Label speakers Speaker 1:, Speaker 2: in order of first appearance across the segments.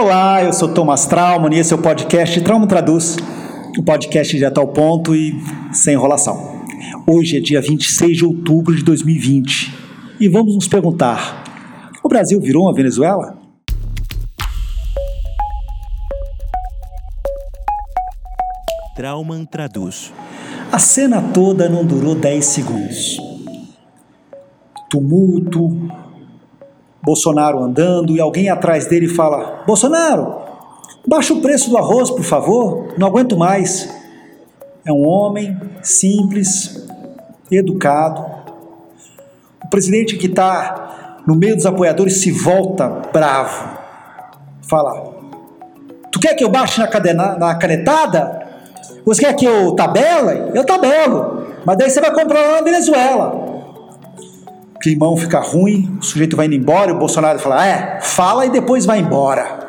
Speaker 1: Olá, eu sou Thomas Trauman e esse é o podcast Trauma Traduz, o um podcast direto ao ponto e sem enrolação. Hoje é dia 26 de outubro de 2020 e vamos nos perguntar: o Brasil virou uma Venezuela?
Speaker 2: Trauman traduz.
Speaker 1: A cena toda não durou 10 segundos. Tumulto, Bolsonaro andando e alguém atrás dele fala: Bolsonaro, baixa o preço do arroz, por favor, não aguento mais. É um homem simples, educado. O presidente que está no meio dos apoiadores se volta bravo. Fala: Tu quer que eu baixe na, cadena, na canetada? Você quer que eu tabela? Eu tabelo. Mas daí você vai comprar lá na Venezuela climão fica ruim, o sujeito vai indo embora o Bolsonaro fala: é, fala e depois vai embora.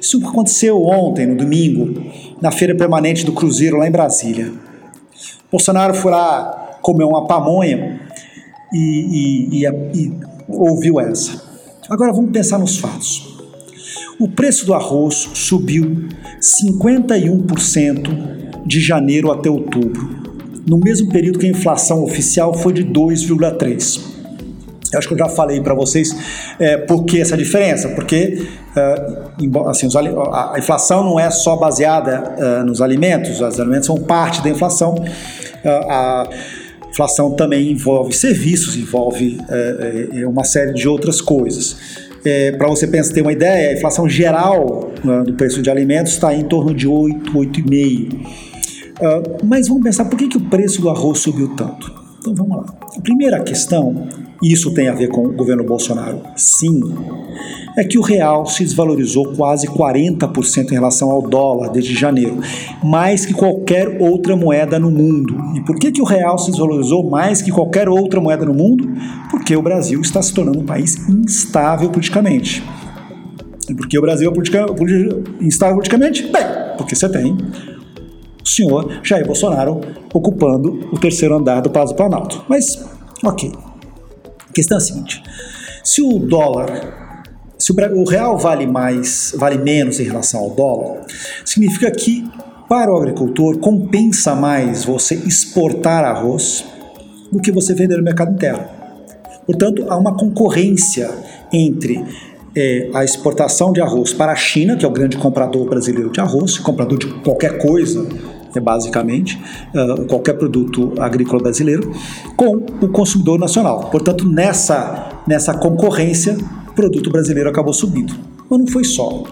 Speaker 1: Isso aconteceu ontem, no domingo, na feira permanente do Cruzeiro, lá em Brasília. Bolsonaro foi lá comer uma pamonha e, e, e, e ouviu essa. Agora vamos pensar nos fatos. O preço do arroz subiu 51% de janeiro até outubro no mesmo período que a inflação oficial foi de 2,3%. Eu acho que eu já falei para vocês é, por que essa diferença, porque uh, assim, os, a, inflação não é só baseada uh, nos alimentos, os alimentos são parte da inflação. Uh, a inflação também envolve serviços, envolve uma série de outras coisas. É, para você pensar, ter uma ideia, a inflação geral do preço de alimentos está em torno de 8, 8,5%. Uh, mas vamos pensar por que, que o preço do arroz subiu tanto. Então vamos lá. A primeira questão, e isso tem a ver com o governo Bolsonaro, sim, é que o real se desvalorizou quase 40% em relação ao dólar desde janeiro, mais que qualquer outra moeda no mundo. E por que, que o real se desvalorizou mais que qualquer outra moeda no mundo? Porque o Brasil está se tornando um país instável politicamente. E por que o Brasil é politica, instável politicamente? Bem, porque você tem o senhor Jair Bolsonaro ocupando o terceiro andar do Palácio do Planalto. Mas, ok. A questão é a seguinte: se o dólar, se o real vale mais, vale menos em relação ao dólar, significa que para o agricultor compensa mais você exportar arroz do que você vender no mercado interno. Portanto, há uma concorrência entre é, a exportação de arroz para a China, que é o grande comprador brasileiro de arroz, comprador de qualquer coisa, basicamente, uh, qualquer produto agrícola brasileiro, com o consumidor nacional. Portanto, nessa, nessa concorrência, o produto brasileiro acabou subindo. Mas não foi só.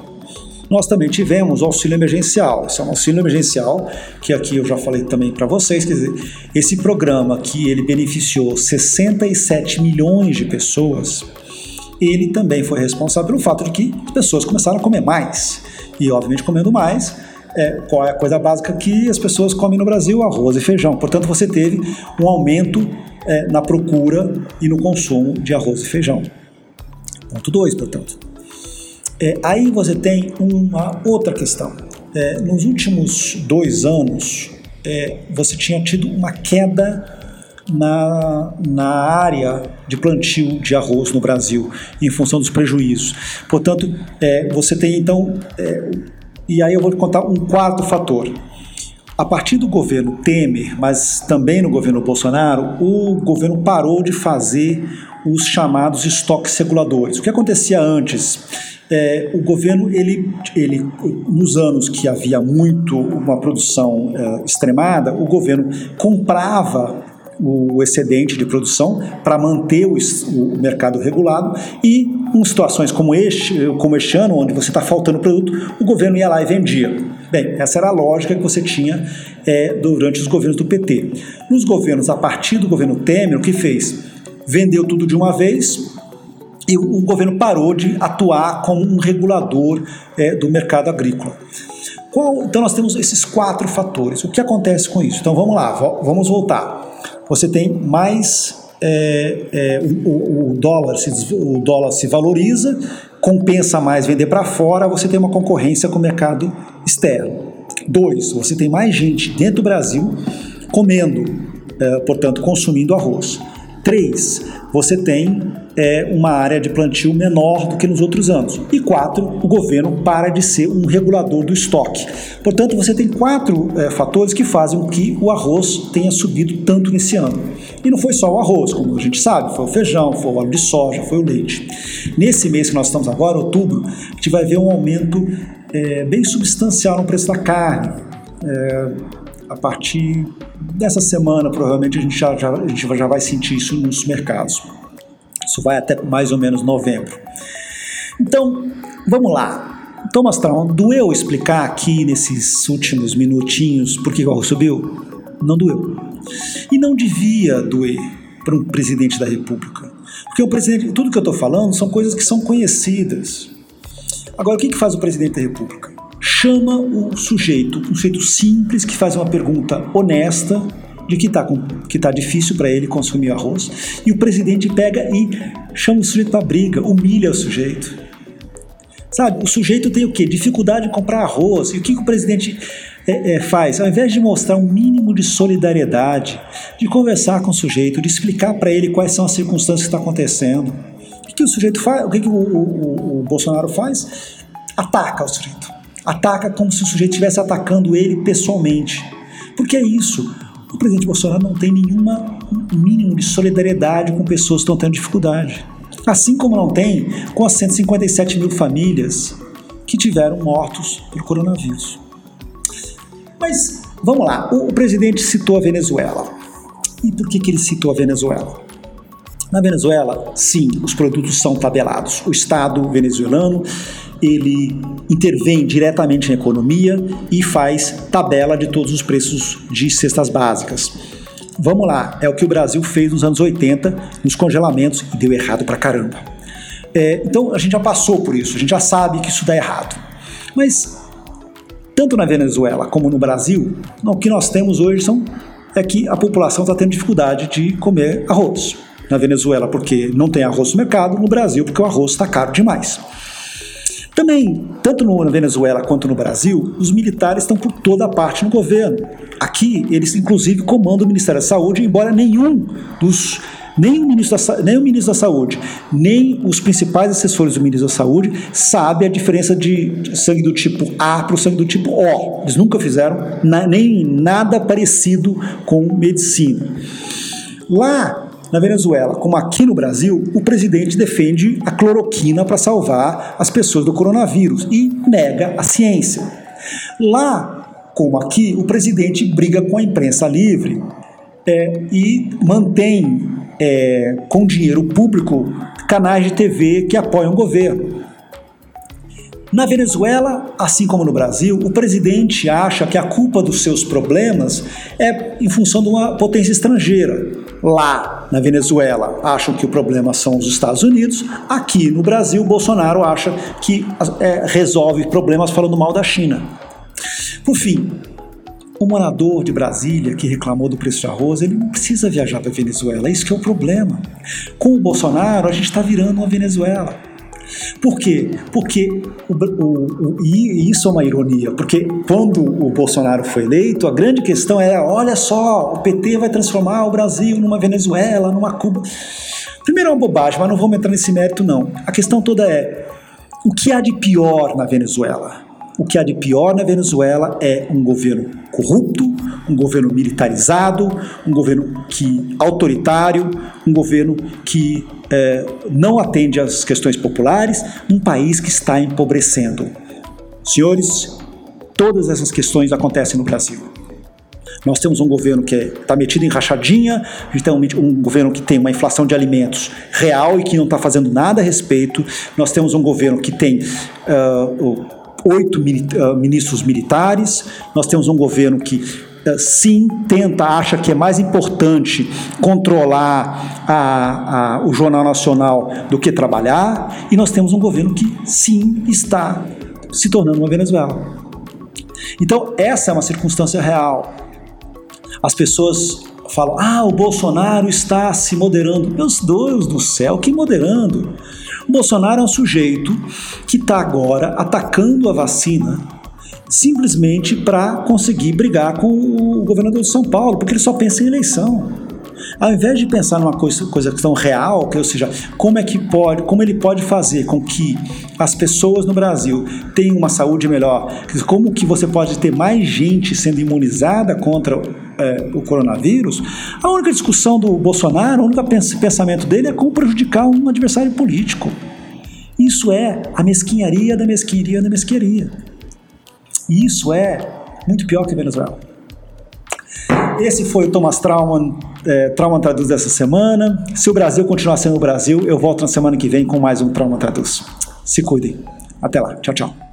Speaker 1: Nós também tivemos o auxílio emergencial. Esse é um auxílio emergencial que aqui eu já falei também para vocês. Quer dizer, esse programa que ele beneficiou 67 milhões de pessoas, ele também foi responsável pelo fato de que as pessoas começaram a comer mais. E, obviamente, comendo mais, é, qual é a coisa básica que as pessoas comem no Brasil? Arroz e feijão. Portanto, você teve um aumento é, na procura e no consumo de arroz e feijão. Ponto 2, portanto. É, aí você tem uma outra questão. É, nos últimos dois anos, é, você tinha tido uma queda na, na área de plantio de arroz no Brasil, em função dos prejuízos. Portanto, é, você tem então. É, e aí eu vou contar um quarto fator. A partir do governo Temer, mas também no governo Bolsonaro, o governo parou de fazer os chamados estoques reguladores. O que acontecia antes? É, o governo, ele, ele, nos anos que havia muito uma produção é, extremada, o governo comprava o excedente de produção para manter o, o, mercado regulado e em situações como este, como este ano, onde você está faltando produto, o governo ia lá e vendia. Bem, essa era a lógica que você tinha é, durante os governos do PT. Nos governos, a partir do governo Temer, o que fez? Vendeu tudo de uma vez, e o governo parou de atuar como um regulador é, do mercado agrícola. Qual, então nós temos esses quatro fatores. O que acontece com isso? Então vamos lá, vamos voltar você tem mais é, é, o, o, dólar se, o dólar se valoriza, compensa mais vender para fora, você tem uma concorrência com o mercado externo. Dois, você tem mais gente dentro do Brasil comendo, é, portanto, consumindo arroz. Três, você tem é, uma área de plantio menor do que nos outros anos. E quatro, o governo para de ser um regulador do estoque. Portanto, você tem quatro é, fatores que fazem com que o arroz tenha subido tanto nesse ano. E não foi só o arroz, como a gente sabe, foi o feijão, foi o óleo de soja, foi o leite. Nesse mês que nós estamos agora, outubro, a gente vai ver um aumento é, bem substancial no preço da carne. É, a partir dessa semana, provavelmente, a gente já, já, a gente já vai sentir isso nos mercados. Isso vai até mais ou menos novembro. Então, vamos lá. Thomas Traum, doeu explicar aqui nesses últimos minutinhos por que o arroz subiu? Não doeu. E não devia doer para um presidente da República. Porque o presidente, tudo que eu estou falando são coisas que são conhecidas. Agora, o que, que faz o presidente da República? Chama o sujeito, um sujeito simples que faz uma pergunta honesta de que está que tá difícil para ele consumir arroz, e o presidente pega e chama o sujeito para briga, humilha o sujeito. Sabe, o sujeito tem o quê? Dificuldade em comprar arroz. E o que, que o presidente é, é, faz? Ao invés de mostrar um mínimo de solidariedade, de conversar com o sujeito, de explicar para ele quais são as circunstâncias que estão acontecendo, o que, que o sujeito faz? O que, que o, o, o Bolsonaro faz? Ataca o sujeito ataca como se o sujeito estivesse atacando ele pessoalmente. Porque é isso. O presidente Bolsonaro não tem nenhuma mínimo de solidariedade com pessoas que estão tendo dificuldade. Assim como não tem com as 157 mil famílias que tiveram mortos por coronavírus. Mas vamos lá, o, presidente citou a Venezuela. E por que, que ele citou a Venezuela? Na Venezuela, sim, os produtos são tabelados. O Estado venezuelano ele intervém diretamente na economia e faz tabela de todos os preços de cestas básicas. Vamos lá, é o que o Brasil fez nos anos 80, nos congelamentos, e deu errado pra caramba. É, então a gente já passou por isso, a gente já sabe que isso dá errado. Mas, tanto na Venezuela como no Brasil, o que nós temos hoje são, é que a população está tendo dificuldade de comer arroz. Na Venezuela, porque não tem arroz no mercado, no Brasil, porque o arroz está caro demais. Também, tanto na Venezuela quanto no Brasil, os militares estão por toda parte no governo. Aqui, eles inclusive comandam o Ministério da Saúde, embora nenhum dos nem o, ministro da, nem o ministro da Saúde, nem os principais assessores do ministro da Saúde sabe a diferença de sangue do tipo A para o sangue do tipo O. Eles nunca fizeram na, nem nada parecido com medicina. Lá na Venezuela, como aqui no Brasil, o presidente defende a cloroquina para salvar as pessoas do coronavírus e nega a ciência. Lá, como aqui, o presidente briga com a imprensa livre é, e mantém é, com dinheiro público canais de TV que apoiam o governo. Na Venezuela, assim como no Brasil, o presidente acha que a culpa dos seus problemas é em função de uma potência estrangeira. Lá na Venezuela acham que o problema são os Estados Unidos, aqui no Brasil, Bolsonaro acha que é, resolve problemas falando mal da China. Por fim, o morador de Brasília que reclamou do preço de arroz, ele não precisa viajar para a Venezuela, isso que é o problema. Com o Bolsonaro, a gente está virando uma Venezuela. Por quê? Porque, o, o, o, e isso é uma ironia, porque quando o Bolsonaro foi eleito, a grande questão era: olha só, o PT vai transformar o Brasil numa Venezuela, numa Cuba. Primeiro é uma bobagem, mas não vamos entrar nesse mérito, não. A questão toda é: o que há de pior na Venezuela? O que há de pior na Venezuela é um governo corrupto, um governo militarizado, um governo que autoritário, um governo que é, não atende às questões populares, um país que está empobrecendo. Senhores, todas essas questões acontecem no Brasil. Nós temos um governo que está é, metido em rachadinha, a gente tem um, um, governo que tem uma inflação de alimentos real e que não está fazendo nada a respeito. Nós temos um governo que tem uh, oito uh, ministros militares, nós temos um governo que uh, sim tenta, acha que é mais importante controlar a, a, o Jornal Nacional do que trabalhar, e nós temos um governo que sim está se tornando uma Venezuela. Então, essa é uma circunstância real. As pessoas falam: ah, o Bolsonaro está se moderando. Meus Deus do céu, que moderando? Bolsonaro é um sujeito que está agora atacando a vacina simplesmente para conseguir brigar com o governador de São Paulo, porque ele só pensa em eleição. Ao invés de pensar numa coisa, coisa questão real, que, ou seja, como é que pode, como ele pode fazer com que as pessoas no Brasil tenham uma saúde melhor, como que você pode ter mais gente sendo imunizada contra é, o coronavírus, a única discussão do Bolsonaro, o único pensamento dele é como prejudicar um adversário político. Isso é a mesquinharia da mesquinharia da mesquinharia. Isso é muito pior que Venezuela. Esse foi o Thomas Trauman, é, Trauma Traduz dessa semana. Se o Brasil continuar sendo o Brasil, eu volto na semana que vem com mais um Trauma Traduz. Se cuidem. Até lá. Tchau, tchau.